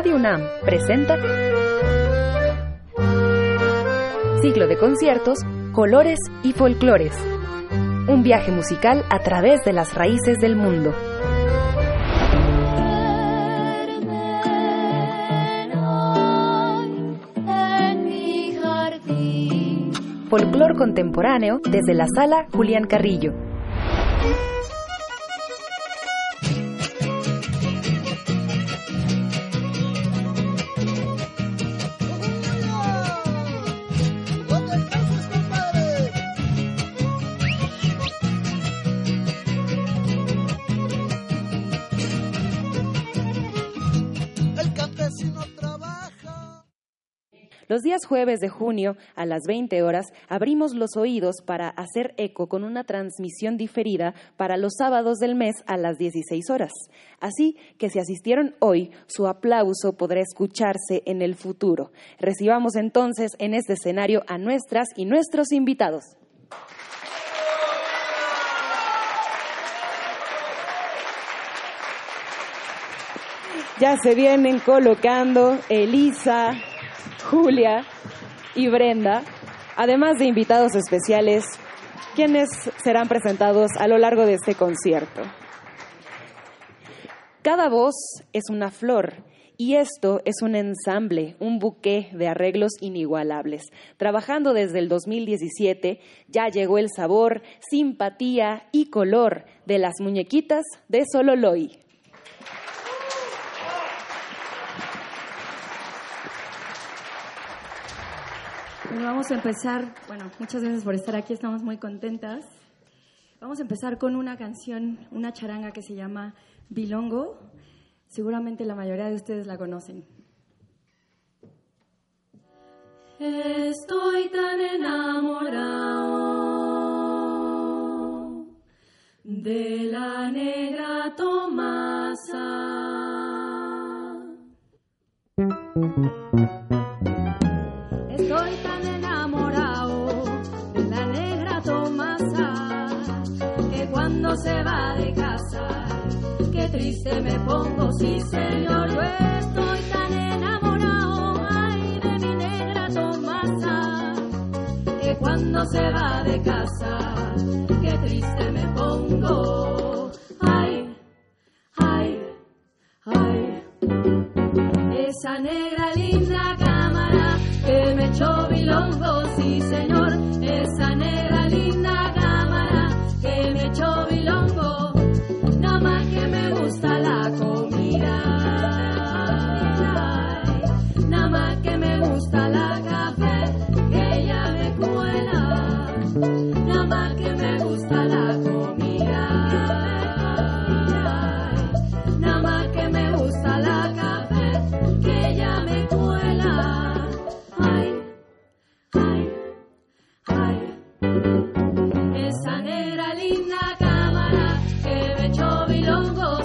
Radio UNAM presenta Ciclo de conciertos, colores y folclores. Un viaje musical a través de las raíces del mundo. Folclor contemporáneo desde la sala Julián Carrillo. Los días jueves de junio a las 20 horas abrimos los oídos para hacer eco con una transmisión diferida para los sábados del mes a las 16 horas. Así que si asistieron hoy, su aplauso podrá escucharse en el futuro. Recibamos entonces en este escenario a nuestras y nuestros invitados. Ya se vienen colocando Elisa, Julia y Brenda, además de invitados especiales, quienes serán presentados a lo largo de este concierto. Cada voz es una flor y esto es un ensamble, un buque de arreglos inigualables. Trabajando desde el 2017, ya llegó el sabor, simpatía y color de las muñequitas de Sololoy. Vamos a empezar, bueno, muchas gracias por estar aquí, estamos muy contentas. Vamos a empezar con una canción, una charanga que se llama Bilongo. Seguramente la mayoría de ustedes la conocen. Estoy tan enamorado de la negra Tomasa. Se va de casa. Qué triste me pongo, sí señor, yo estoy tan enamorado, ay, de mi negra Tomasa, que cuando se va de casa, qué triste me pongo, ay, ay, ay. Esa negra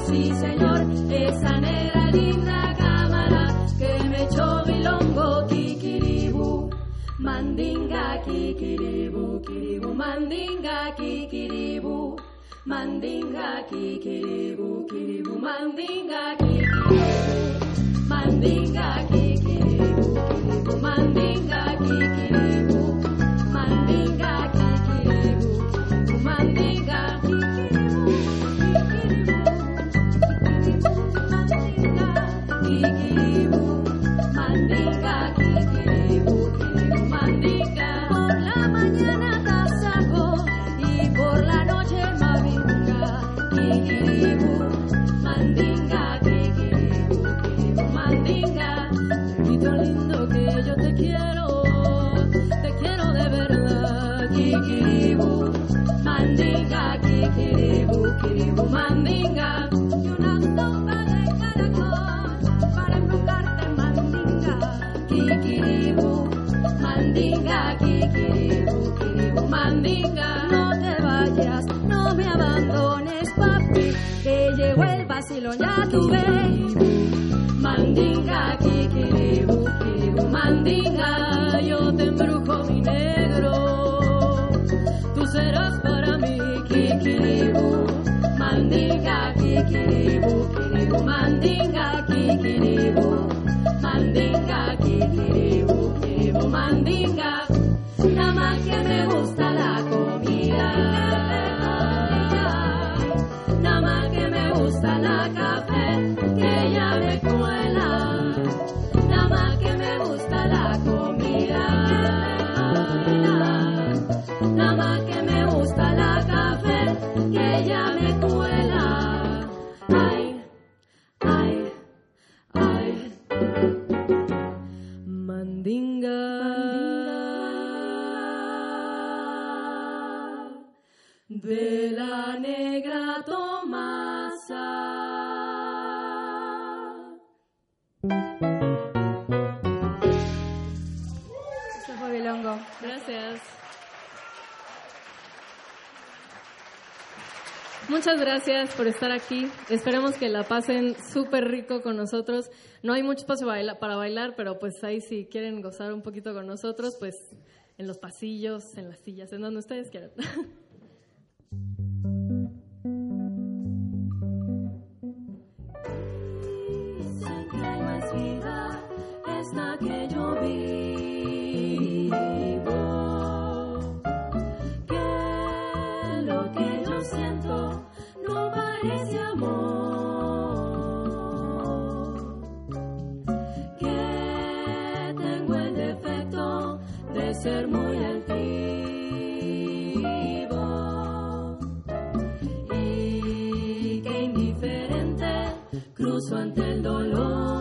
sí señor. Esa negra linda cámara que me echó bilongo, kikiribu. Mandinga, kikiribu, kiribu, mandinga, kikiribu. Mandinga, kikiribu, kiribu, mandinga, kikiribu. Mandinga, kikiribu, kiribu, mandinga, kikiribu. ya tú ves. Mandinga, kikiribu, kiribu, mandinga, yo te embrujo mi negro. Tú serás para mí, kikiribu, mandinga, kikiribu, kiribu, mandinga, kikiribu, mandinga, kikiribu, mandinga. Kiribu, mandinga. la café. Muchas gracias por estar aquí. Esperemos que la pasen súper rico con nosotros. No hay mucho espacio para bailar, pero pues ahí si quieren gozar un poquito con nosotros, pues en los pasillos, en las sillas, en donde ustedes quieran. ser muy altivo y que indiferente cruzo ante el dolor.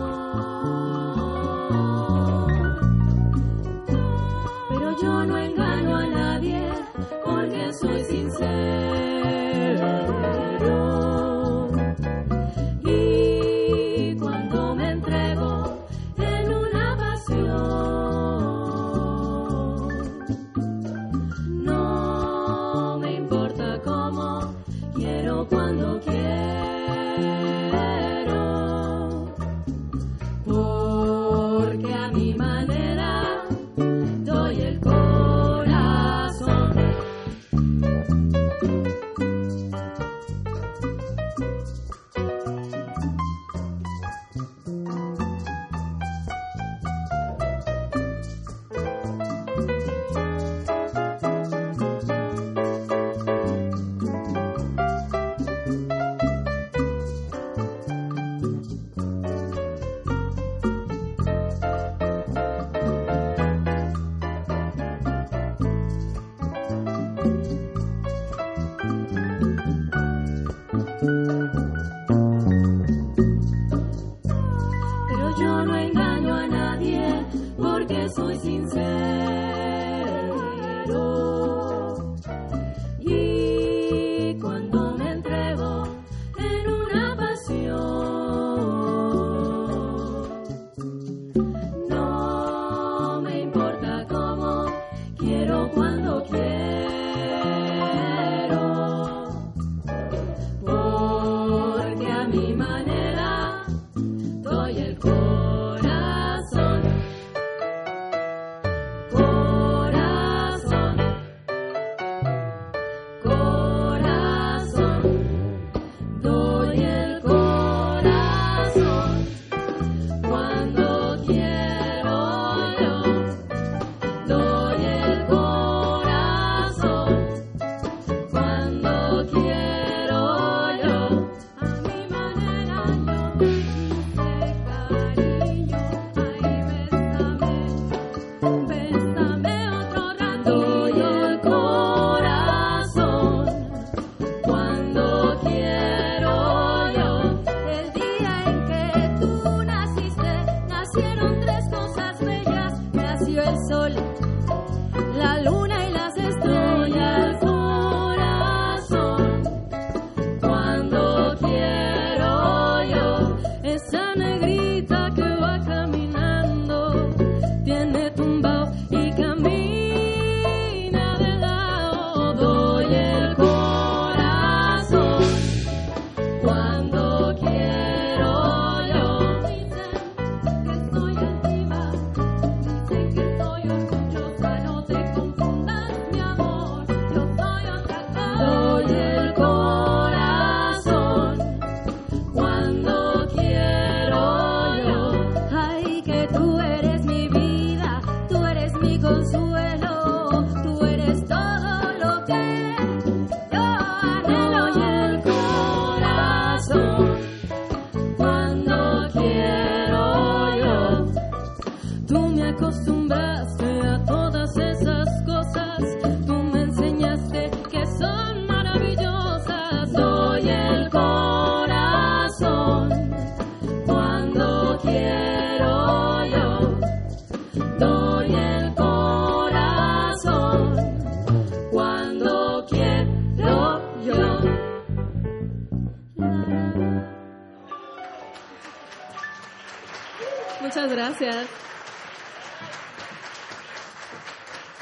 Gracias.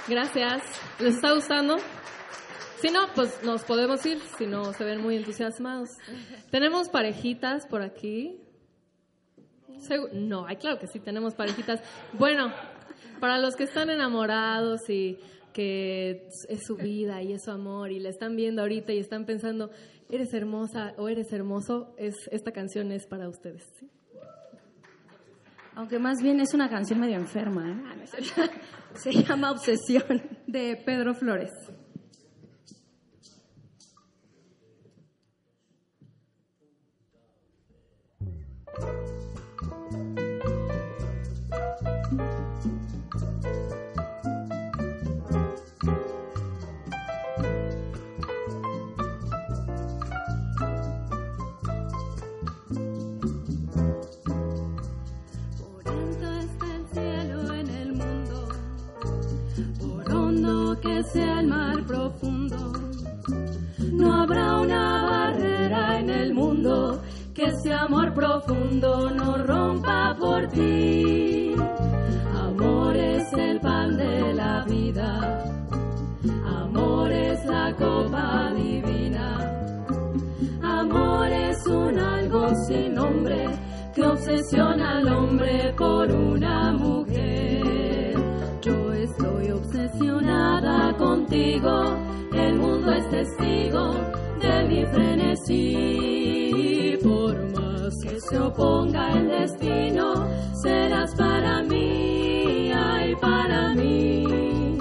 Gracias. ¿Les está gustando? Si no, pues nos podemos ir, si no se ven muy entusiasmados. Tenemos parejitas por aquí. No, claro que sí, tenemos parejitas. Bueno, para los que están enamorados y que es su vida y es su amor y la están viendo ahorita y están pensando, eres hermosa o eres hermoso, es, esta canción es para ustedes. Aunque más bien es una canción medio enferma. ¿eh? Se llama Obsesión de Pedro Flores. Mar profundo. No habrá una barrera en el mundo que ese amor profundo no rompa por ti. Amor es el pan de la vida. Amor es la copa divina. Amor es un algo sin nombre que obsesiona al hombre por una mujer. Obsesionada contigo, el mundo es testigo de mi frenesí. Por más que se oponga el destino, serás para mí, ay, para mí.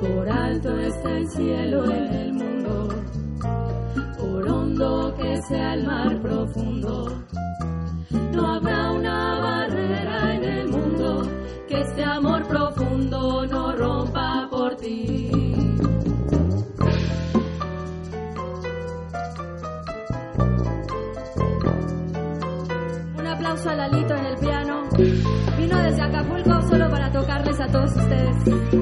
Por alto está el cielo en el mundo, por hondo que sea el mar profundo. No habrá una a Lalito en el piano. Vino desde Acapulco solo para tocarles a todos ustedes.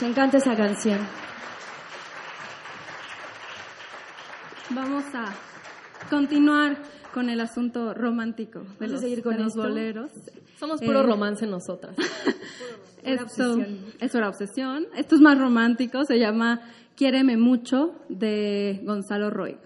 Nos encanta esa canción. Vamos a continuar con el asunto romántico de Vamos a los, seguir con de los boleros. Somos puro Eh, romance nosotras. Esto es una obsesión. Esto es más romántico. Se llama Quiéreme mucho de Gonzalo Roig.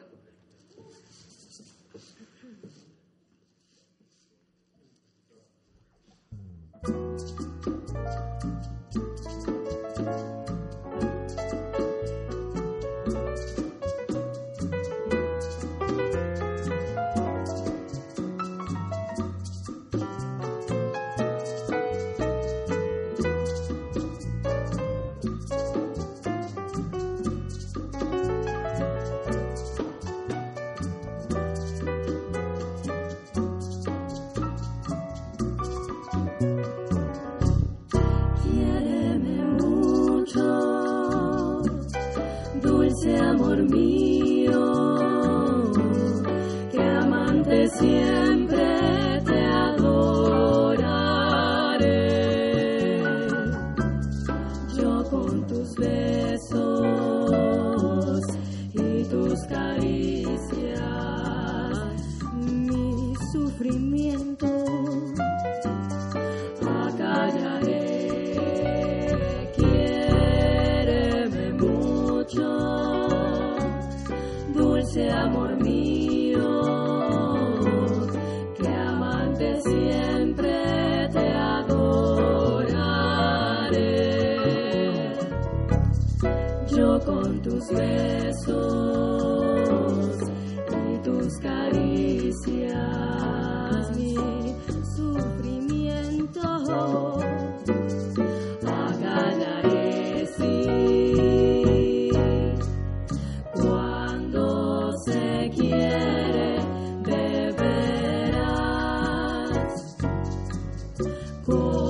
go.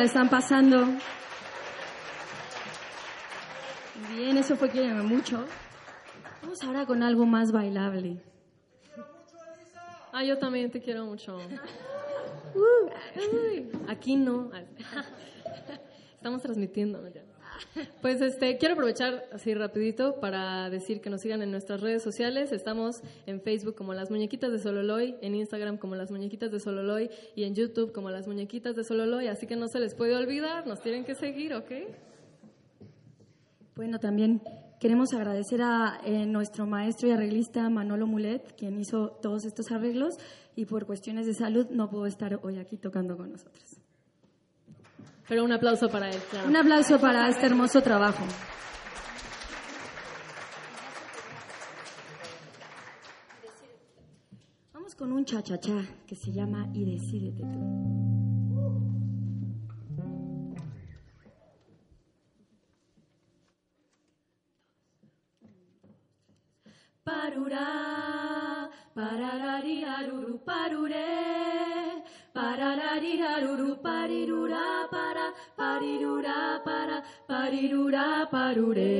La están pasando? Bien, eso fue que mucho. Vamos ahora con algo más bailable. Ah, yo también te quiero mucho. Uh, aquí no. Estamos transmitiendo. Pues este, quiero aprovechar así rapidito para decir que nos sigan en nuestras redes sociales. Estamos en Facebook como Las Muñequitas de Sololoy, en Instagram como Las Muñequitas de Sololoy y en YouTube como Las Muñequitas de Sololoy. Así que no se les puede olvidar, nos tienen que seguir, ¿ok? Bueno, también queremos agradecer a eh, nuestro maestro y arreglista Manolo Mulet, quien hizo todos estos arreglos y por cuestiones de salud no pudo estar hoy aquí tocando con nosotros. Pero un aplauso para él, Un aplauso para este hermoso trabajo. Vamos con un cha-cha-cha que se llama Y decídete tú. Parurá, pararari, aruru, Parararirarururu, parirura para, parirura para, parirura parure.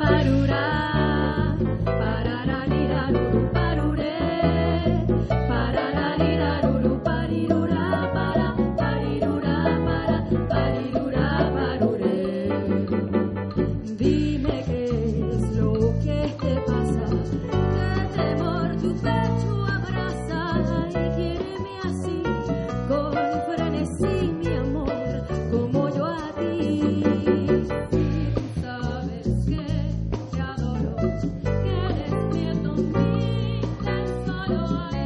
Parura, parararirarururu. Tan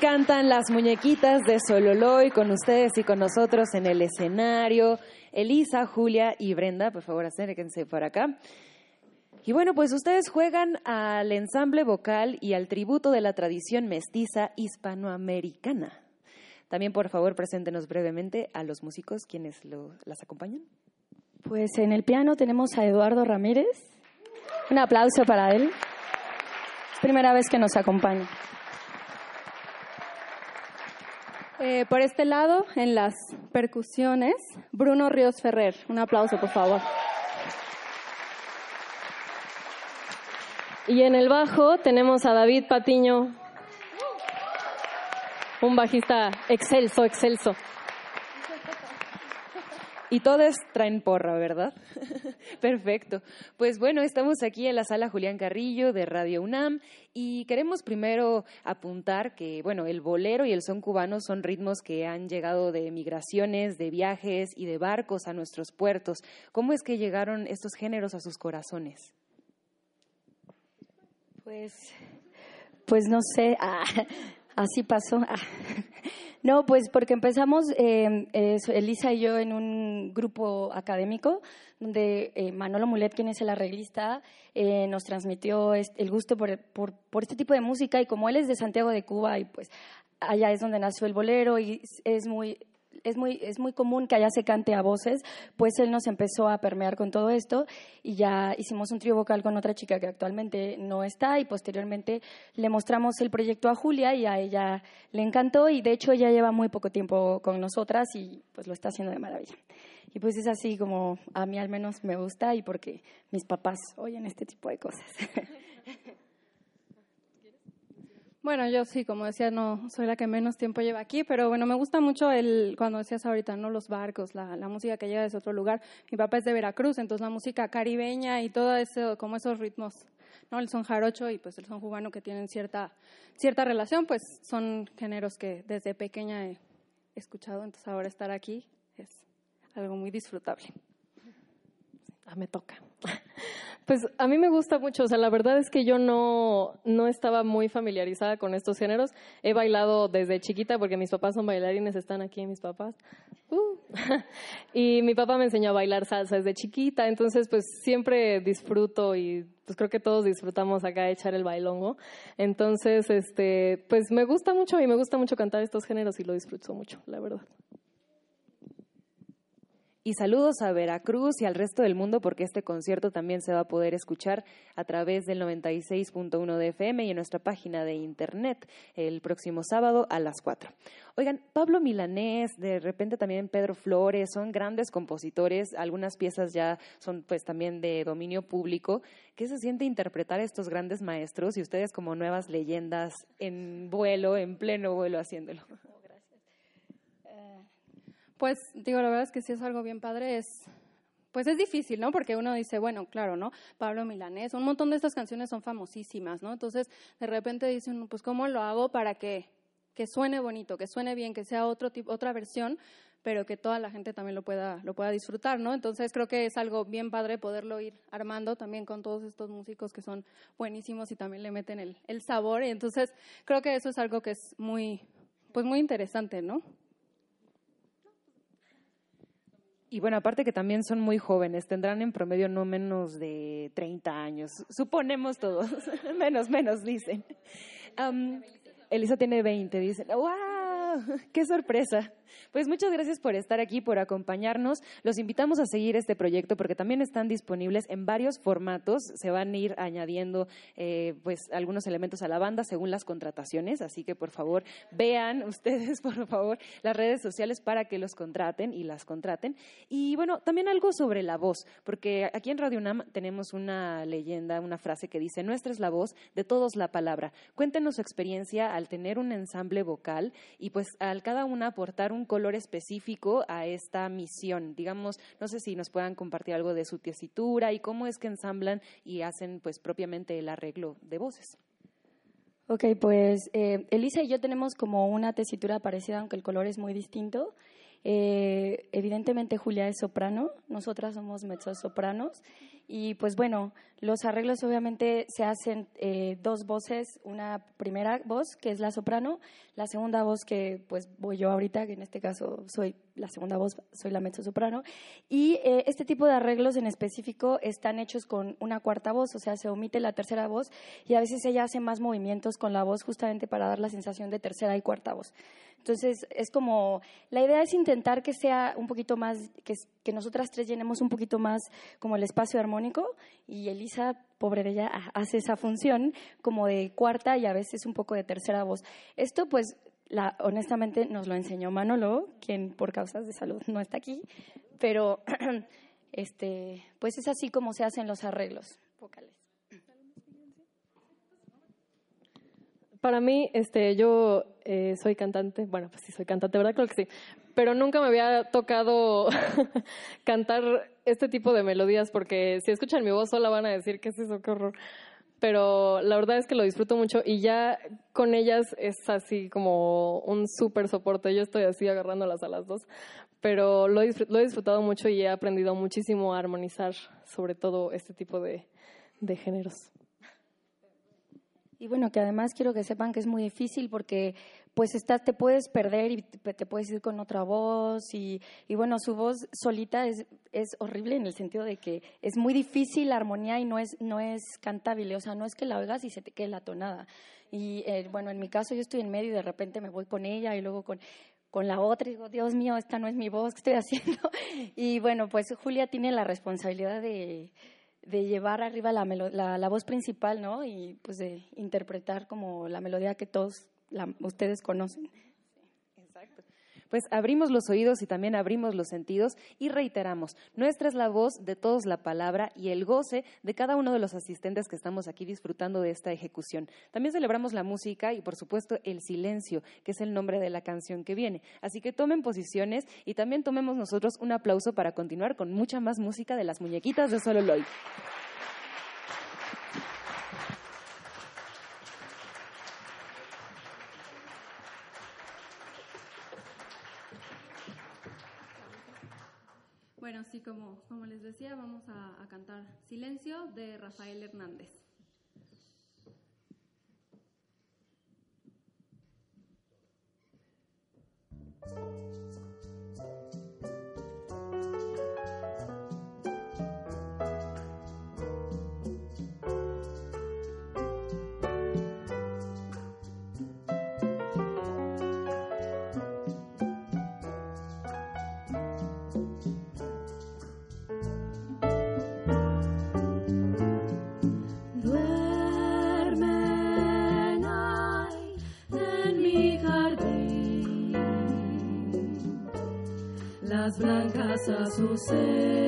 Cantan las muñequitas de Sololoy con ustedes y con nosotros en el escenario. Elisa, Julia y Brenda, por favor, acérquense por acá. Y bueno, pues ustedes juegan al ensamble vocal y al tributo de la tradición mestiza hispanoamericana. También, por favor, preséntenos brevemente a los músicos quienes las acompañan. Pues en el piano tenemos a Eduardo Ramírez. Un aplauso para él. Primera vez que nos acompaña. Eh, por este lado, en las percusiones, Bruno Ríos Ferrer. Un aplauso, por favor. Y en el bajo tenemos a David Patiño, un bajista excelso, excelso. Y todos traen porra, ¿verdad? Perfecto. Pues bueno, estamos aquí en la sala Julián Carrillo de Radio UNAM y queremos primero apuntar que, bueno, el bolero y el son cubano son ritmos que han llegado de migraciones, de viajes y de barcos a nuestros puertos. ¿Cómo es que llegaron estos géneros a sus corazones? Pues, pues no sé, ah, así pasó. ah. No, pues porque empezamos eh, Elisa y yo en un grupo académico donde eh, Manolo Mulet, quien es el arreglista, eh, nos transmitió el gusto por, por este tipo de música y como él es de Santiago de Cuba y pues allá es donde nació el bolero y es muy es muy, es muy común que allá se cante a voces, pues él nos empezó a permear con todo esto y ya hicimos un trío vocal con otra chica que actualmente no está y posteriormente le mostramos el proyecto a Julia y a ella le encantó y de hecho ella lleva muy poco tiempo con nosotras y pues lo está haciendo de maravilla. Y pues es así como a mí al menos me gusta y porque mis papás oyen este tipo de cosas. Bueno, yo sí, como decía, no soy la que menos tiempo lleva aquí, pero bueno, me gusta mucho el, cuando decías ahorita, ¿no? Los barcos, la, la música que llega desde otro lugar. Mi papá es de Veracruz, entonces la música caribeña y todo eso, como esos ritmos, ¿no? El son jarocho y pues el son cubano que tienen cierta, cierta relación, pues son géneros que desde pequeña he escuchado, entonces ahora estar aquí es algo muy disfrutable. Ah, me toca. Pues a mí me gusta mucho, o sea, la verdad es que yo no, no estaba muy familiarizada con estos géneros. He bailado desde chiquita porque mis papás son bailarines, están aquí mis papás. Uh. Y mi papá me enseñó a bailar salsa desde chiquita, entonces pues siempre disfruto y pues creo que todos disfrutamos acá echar el bailongo. Entonces, este, pues me gusta mucho y me gusta mucho cantar estos géneros y lo disfruto mucho, la verdad. Y saludos a Veracruz y al resto del mundo porque este concierto también se va a poder escuchar a través del 96.1 de FM y en nuestra página de internet el próximo sábado a las 4. Oigan, Pablo Milanés, de repente también Pedro Flores, son grandes compositores, algunas piezas ya son pues también de dominio público. ¿Qué se siente interpretar a estos grandes maestros y ustedes como nuevas leyendas en vuelo, en pleno vuelo haciéndolo? Pues digo, la verdad es que sí es algo bien padre, es pues es difícil, ¿no? Porque uno dice, bueno, claro, ¿no? Pablo Milanés, un montón de estas canciones son famosísimas, ¿no? Entonces, de repente dicen, pues ¿cómo lo hago para que que suene bonito, que suene bien, que sea otro tipo, otra versión, pero que toda la gente también lo pueda, lo pueda disfrutar, ¿no? Entonces creo que es algo bien padre poderlo ir armando también con todos estos músicos que son buenísimos y también le meten el, el sabor. Y entonces creo que eso es algo que es muy, pues muy interesante, ¿no? Y bueno, aparte que también son muy jóvenes, tendrán en promedio no menos de 30 años, suponemos todos, menos, menos, dicen. Elisa tiene 20, dicen, ¡wow! ¡Qué sorpresa! Pues muchas gracias por estar aquí, por acompañarnos. Los invitamos a seguir este proyecto porque también están disponibles en varios formatos. Se van a ir añadiendo eh, pues algunos elementos a la banda según las contrataciones. Así que por favor vean ustedes por favor las redes sociales para que los contraten y las contraten. Y bueno, también algo sobre la voz, porque aquí en Radio UNAM tenemos una leyenda, una frase que dice nuestra es la voz, de todos la palabra. Cuéntenos su experiencia al tener un ensamble vocal y pues al cada una aportar un color específico a esta misión. Digamos, no sé si nos puedan compartir algo de su tesitura y cómo es que ensamblan y hacen pues propiamente el arreglo de voces. Ok, pues eh, Elisa y yo tenemos como una tesitura parecida, aunque el color es muy distinto. Eh, evidentemente Julia es soprano, nosotras somos mezzosopranos y pues bueno, los arreglos obviamente se hacen eh, dos voces, una primera voz que es la soprano, la segunda voz que pues voy yo ahorita, que en este caso soy la segunda voz, soy la mezzo soprano, y eh, este tipo de arreglos en específico están hechos con una cuarta voz, o sea, se omite la tercera voz y a veces ella hace más movimientos con la voz justamente para dar la sensación de tercera y cuarta voz. Entonces, es como, la idea es intentar que sea un poquito más, que, nosotras tres llenemos un poquito más como el espacio armónico y Elisa, pobre de ella, hace esa función como de cuarta y a veces un poco de tercera voz. Esto pues la, honestamente nos lo enseñó Manolo, quien por causas de salud no está aquí, pero este, pues es así como se hacen los arreglos vocales. Para mí, este, yo eh, soy cantante, bueno, pues sí soy cantante, ¿verdad? Creo que sí, pero nunca me había tocado cantar este tipo de melodías porque si escuchan mi voz sola van a decir, ¿qué es eso? ¡Qué horror! Pero la verdad es que lo disfruto mucho y ya con ellas es así como un súper soporte. Yo estoy así agarrándolas a las dos, pero lo, lo he disfrutado mucho y he aprendido muchísimo a armonizar sobre todo este tipo de, de géneros. Y bueno, que además quiero que sepan que es muy difícil porque pues estás, te puedes perder y te puedes ir con otra voz y, y bueno, su voz solita es, es, horrible en el sentido de que es muy difícil la armonía y no es, no es cantable, o sea, no es que la oigas y se te quede la tonada. Y eh, bueno, en mi caso yo estoy en medio y de repente me voy con ella y luego con, con la otra y digo, Dios mío, esta no es mi voz, ¿qué estoy haciendo? Y bueno, pues Julia tiene la responsabilidad de de llevar arriba la, la, la, voz principal, ¿no? Y pues de interpretar como la melodía que todos ustedes conocen. Pues abrimos los oídos y también abrimos los sentidos y reiteramos, nuestra es la voz de todos la palabra y el goce de cada uno de los asistentes que estamos aquí disfrutando de esta ejecución. También celebramos la música y por supuesto el silencio, que es el nombre de la canción que viene. Así que tomen posiciones y también tomemos nosotros un aplauso para continuar con mucha más música de las muñequitas de Solo Loy. Bueno, así como, como les decía, vamos a cantar Silencio de Rafael Hernández. Say.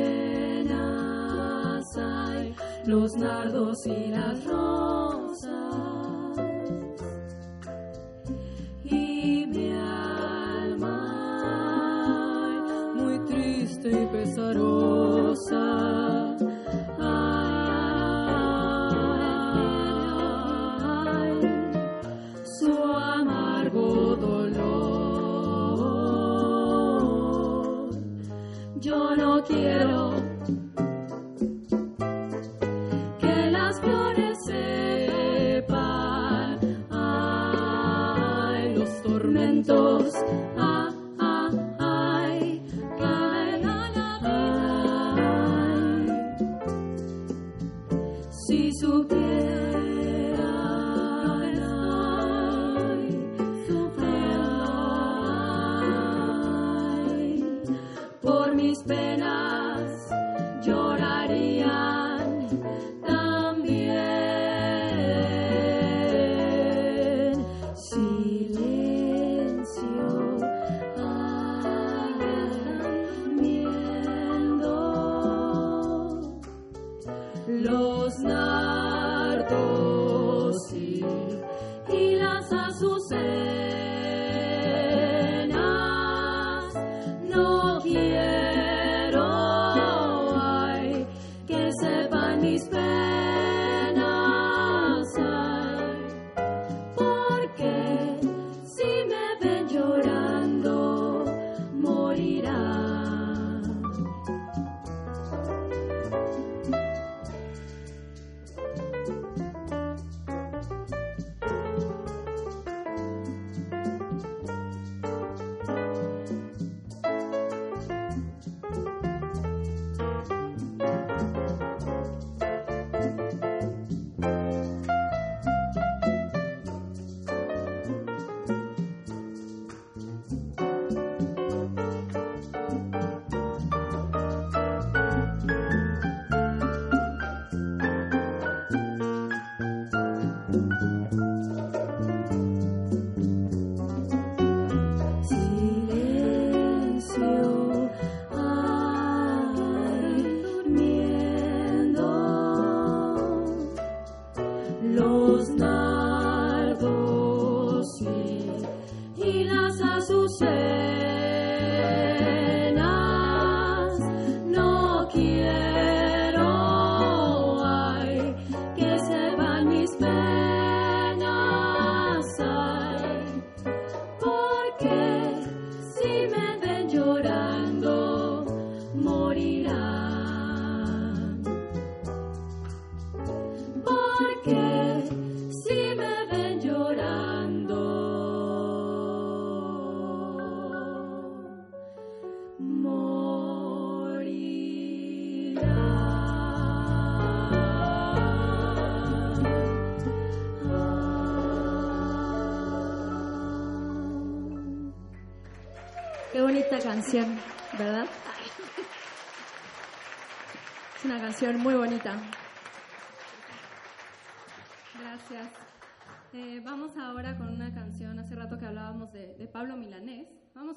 been penas.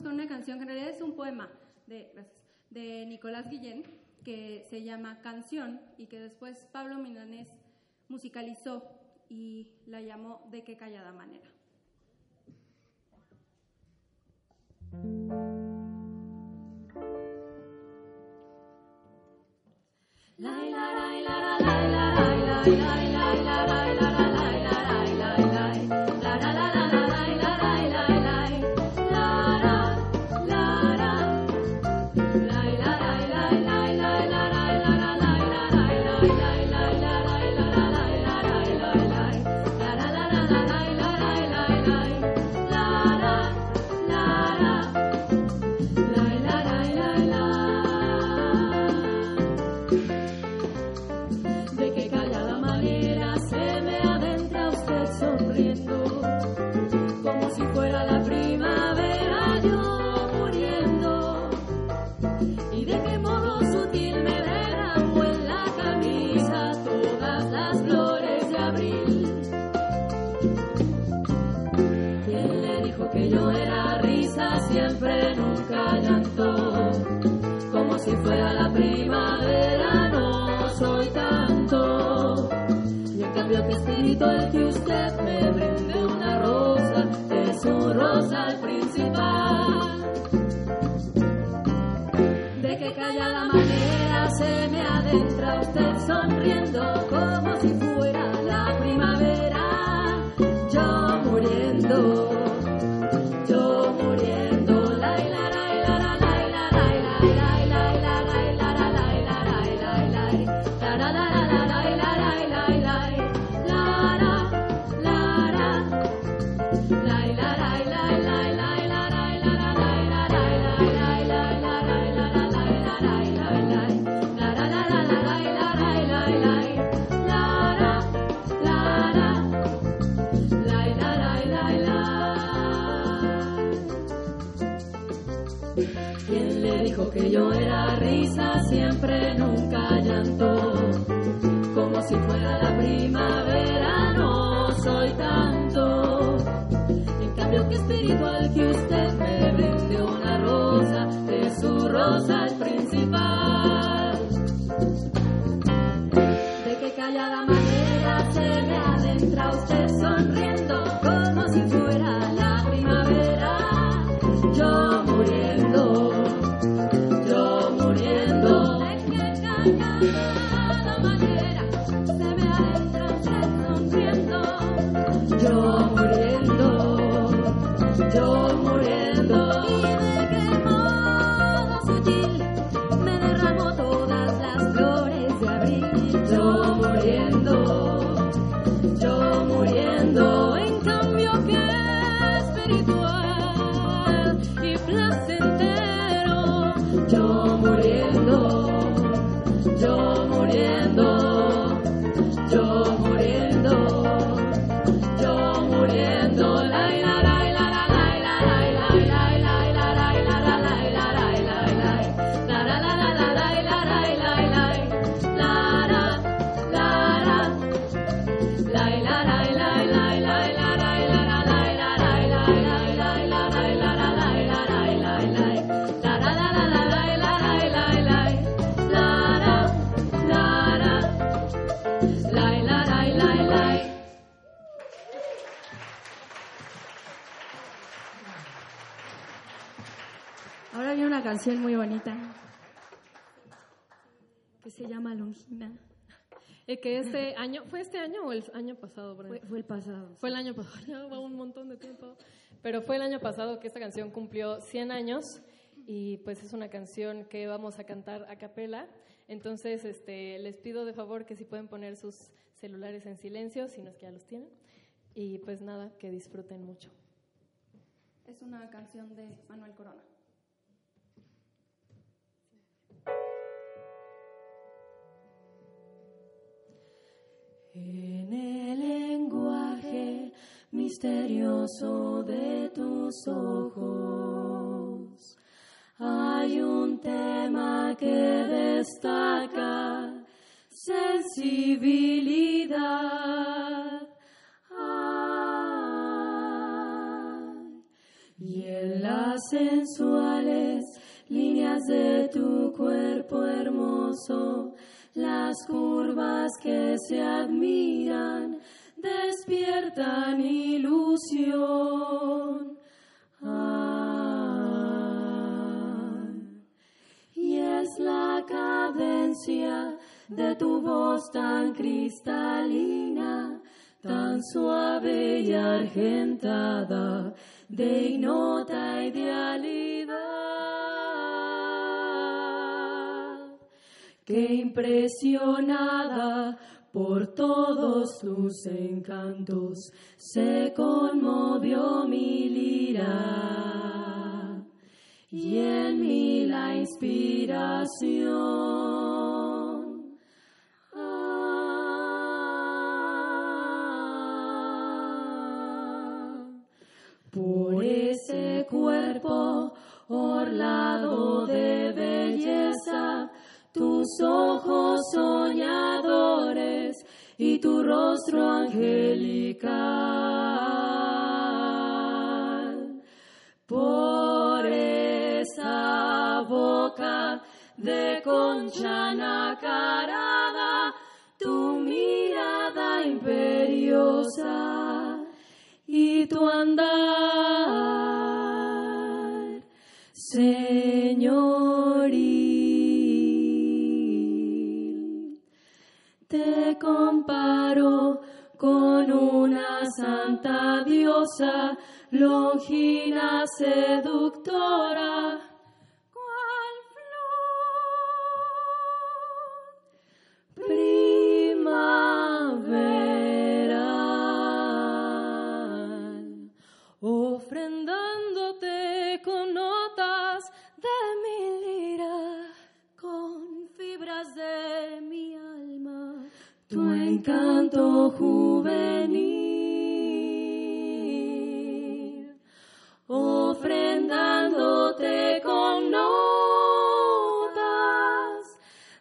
con una canción en realidad es un poema de, Nicolás Guillén que se llama Canción y que después Pablo Milanés musicalizó y la llamó De qué callada manera. la la la la la la la la la Y en cambio que usted me brinde una rosa, es su rosa al principal. De que callada manera se me adentra usted sonriendo como si fuera la primavera. Yo muriendo. Dijo que yo era risa siempre, nunca llanto? Como si fuera la primavera, no soy tanto. En cambio que espiritual que usted me brinde una rosa, es su rosa el principal. De que callada manera se me adentra usted sonriendo como si fuera una canción muy bonita que se llama Longina. Eh, que este año, ¿fue este año o el año pasado? Fue, fue el pasado. Fue el año pasado, ya va un montón de tiempo. Pero fue el año pasado que esta canción cumplió 100 años y pues es una canción que vamos a cantar a capela. Entonces, este, les pido de favor que si pueden poner sus celulares en silencio, si no es que ya los tienen. Y pues nada, que disfruten mucho. Es una canción de Manuel Corona. En el lenguaje misterioso de tus ojos hay un tema que destaca sensibilidad. Y en las sensuales líneas de tu cuerpo hermoso, las curvas que se admiran despiertan ilusión. Ay, y es la cadencia de tu voz tan cristalina, tan suave y argentada, de ignota idealidad, que impresionada por todos tus encantos, se conmovió mi lira y en mí la inspiración. Ah, por ese cuerpo orlado de belleza, tus ojos soñadores y tu rostro angelical. Por esa boca de concha nacarada, preciosa y tu andar, señoril. Comparo con una santa diosa, longina seductora. Encanto juvenil, ofrendándote con notas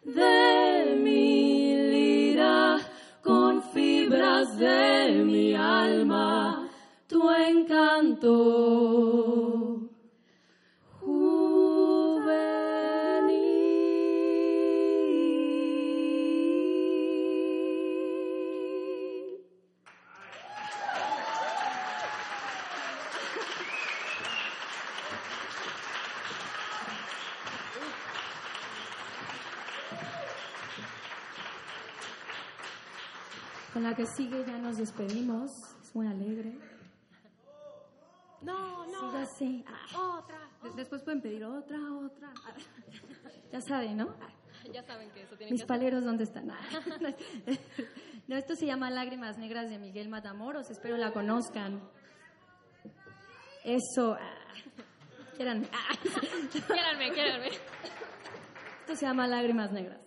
de mi lira, con fibras de mi alma, tu encanto. La que sigue ya nos despedimos. Es muy alegre. No, no. Sigue así. Ah, Otra. de- Después pueden pedir otra, otra. Ya saben, ¿no? Ya saben que eso tiene Mis que paleros, ¿dónde están? No, esto se llama Lágrimas Negras de Miguel Matamoros. Espero la conozcan. Eso. ah, Quieran. ah. Quiéranme, quiéranme. Esto se llama Lágrimas Negras.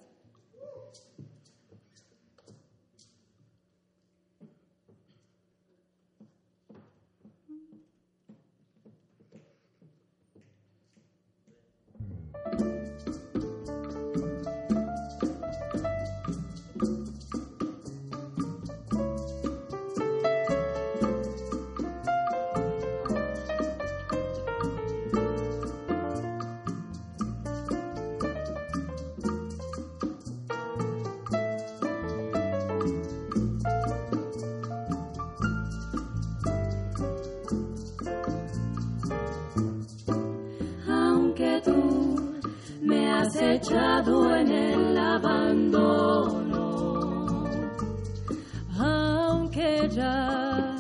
En el abandono, aunque ya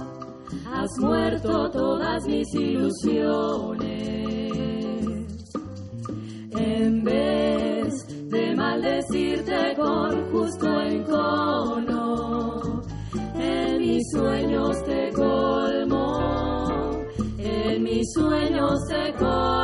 has muerto todas mis ilusiones, en vez de maldecirte con justo encono, en mis sueños te colmo, en mis sueños te colmo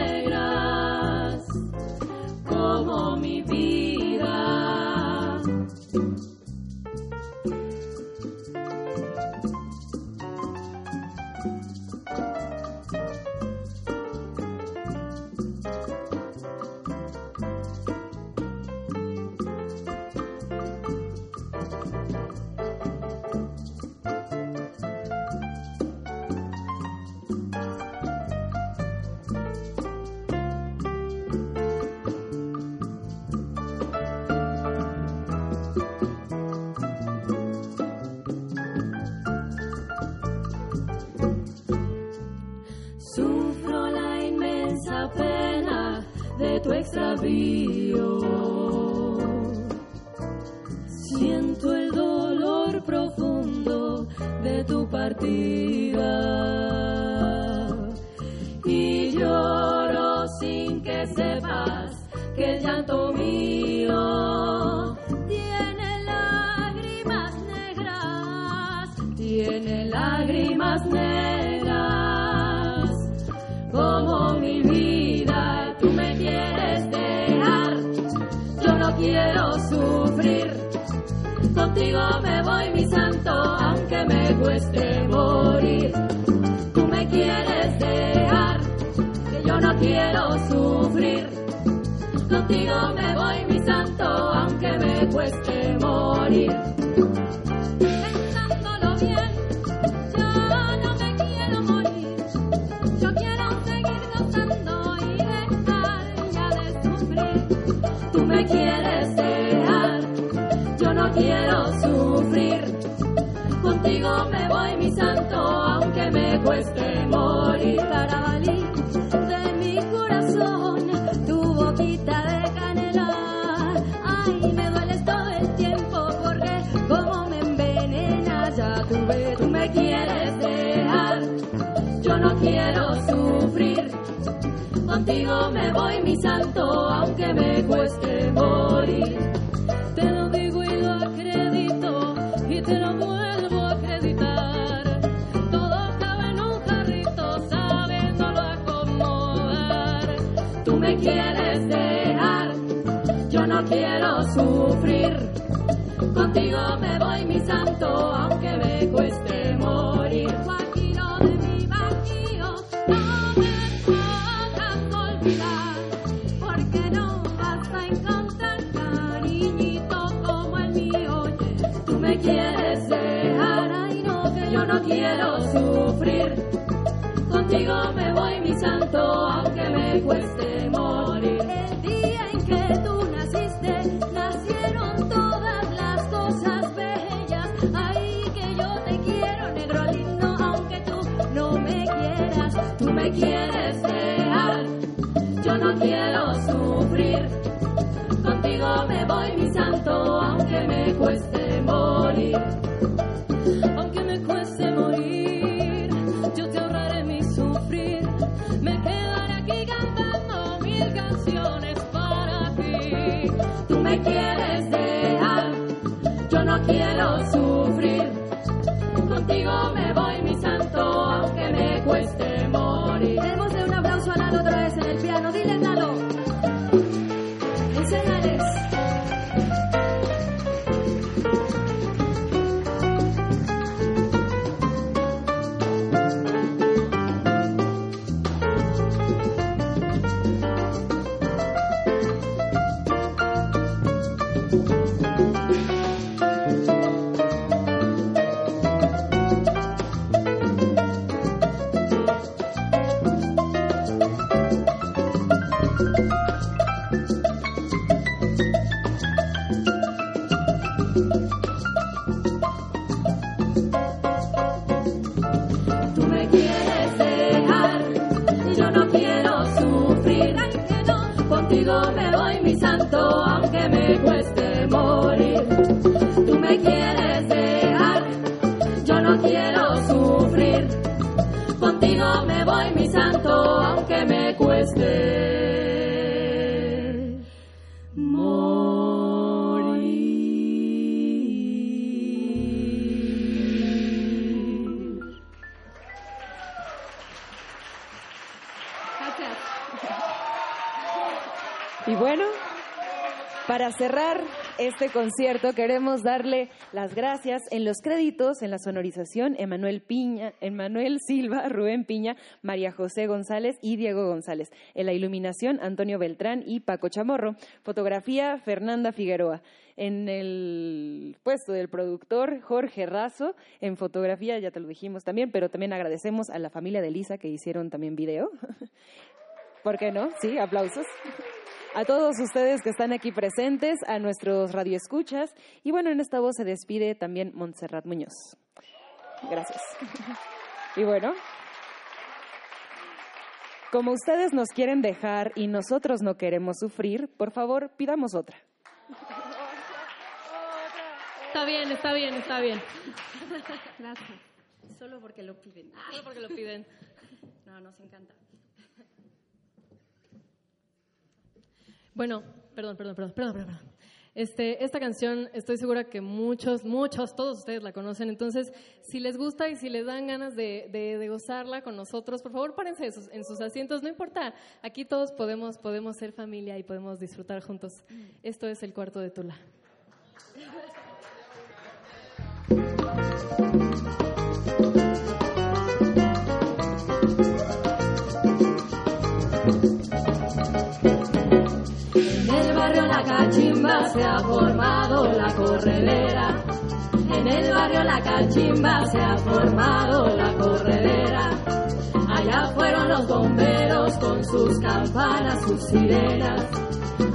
cueste morir. Pensándolo bien, yo no me quiero morir. Yo quiero seguir gozando y dejar ya de sufrir. Tú me quieres dejar, yo no quiero sufrir. Contigo me voy, mi santo, aunque me cueste morir. Carabalí de Contigo me voy, mi santo, aunque me cueste morir. Te lo digo y lo acredito, y te lo vuelvo a acreditar. Todo cabe en un jarrito, sabiéndolo acomodar. Tú me quieres dejar, yo no quiero sufrir. Contigo me voy, mi santo, aunque me cueste no, quiero sufrir. Contigo me voy, mi santo, aunque me cueste morir. El día en que tú naciste, nacieron todas las cosas bellas. Ay, que yo te quiero, negro lindo, aunque tú no me quieras. Tú me quieres dejar, yo no quiero sufrir. Contigo me voy, mi santo, aunque me cueste morir. Este concierto queremos darle las gracias en los créditos, en la sonorización, Emanuel Piña, Emanuel Silva, Rubén Piña, María José González y Diego González. En la iluminación, Antonio Beltrán y Paco Chamorro. Fotografía, Fernanda Figueroa. En el puesto del productor, Jorge Razo. En fotografía, ya te lo dijimos también, pero también agradecemos a la familia de Lisa que hicieron también video. ¿Por qué no? Sí, aplausos. A todos ustedes que están aquí presentes, a nuestros radioescuchas. Y bueno, en esta voz se despide también Montserrat Muñoz. Gracias. Y bueno, como ustedes nos quieren dejar y nosotros no queremos sufrir, por favor, pidamos otra. Está bien, está bien, está bien. Gracias. Solo porque lo piden. Solo porque lo piden. No, nos encanta. Bueno, perdón, perdón, perdón, perdón, perdón. Este, esta canción estoy segura que muchos, muchos, todos ustedes la conocen. Entonces, si les gusta y si les dan ganas de, de, de gozarla con nosotros, por favor, párense en sus, en sus, asientos. No importa, aquí todos podemos, podemos ser familia y podemos disfrutar juntos. Esto es el cuarto de Tula. la cachimba se ha formado la corredera. En el barrio la cachimba se ha formado la corredera. Allá fueron los bomberos con sus campanas, sus sirenas.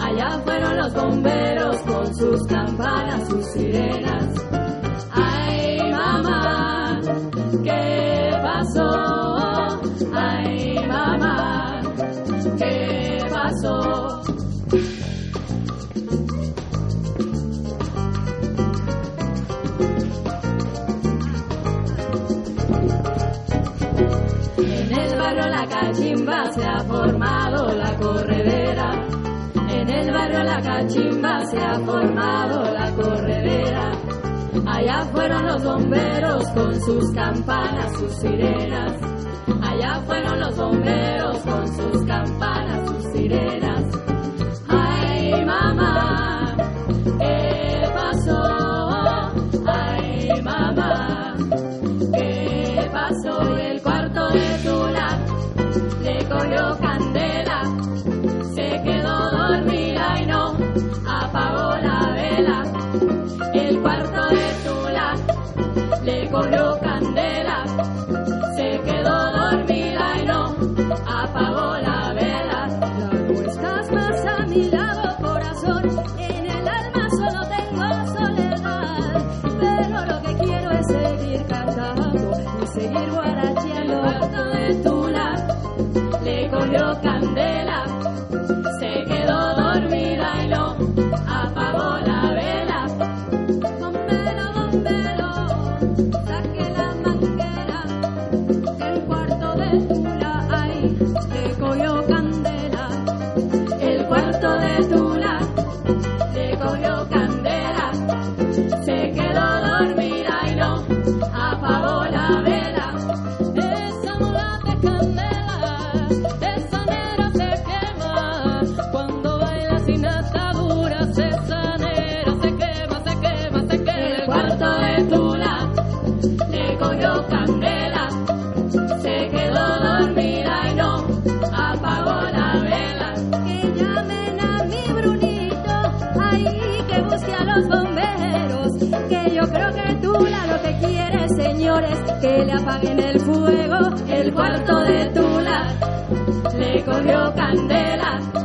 Allá fueron los bomberos con sus campanas, sus sirenas. Ay, mamá, ¿qué pasó? Ay, mamá, ¿qué pasó? la cachimba se ha formado la corredera. En el barrio la cachimba se ha formado la corredera. Allá fueron los bomberos con sus campanas, sus sirenas. Allá fueron los bomberos con sus campanas, sus sirenas. por Dios. que le apaguen el fuego, el cuarto de Tula le cogió candela.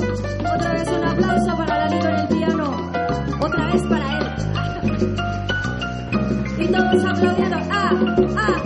Otra vez un aplauso para Lalito en el piano. Otra vez para él. Y todos aplaudiendo. ¡Ah! ¡Ah!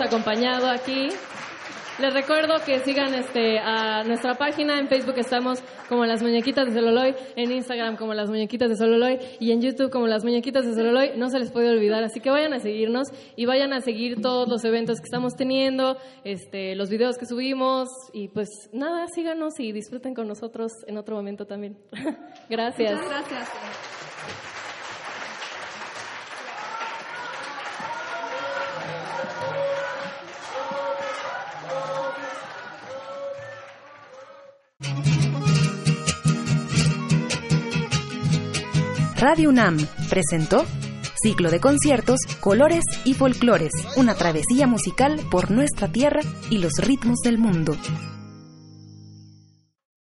Acompañado aquí. Les recuerdo que sigan este, a nuestra página. En Facebook estamos como Las Muñequitas de Sololoy, en Instagram como Las Muñequitas de Sololoy y en YouTube como Las Muñequitas de Sololoy. No se les puede olvidar, así que vayan a seguirnos y vayan a seguir todos los eventos que estamos teniendo, este, los videos que subimos y pues nada, síganos y disfruten con nosotros en otro momento también. gracias. Muchas gracias. Radio UNAM presentó Ciclo de conciertos, colores y folclores, una travesía musical por nuestra tierra y los ritmos del mundo.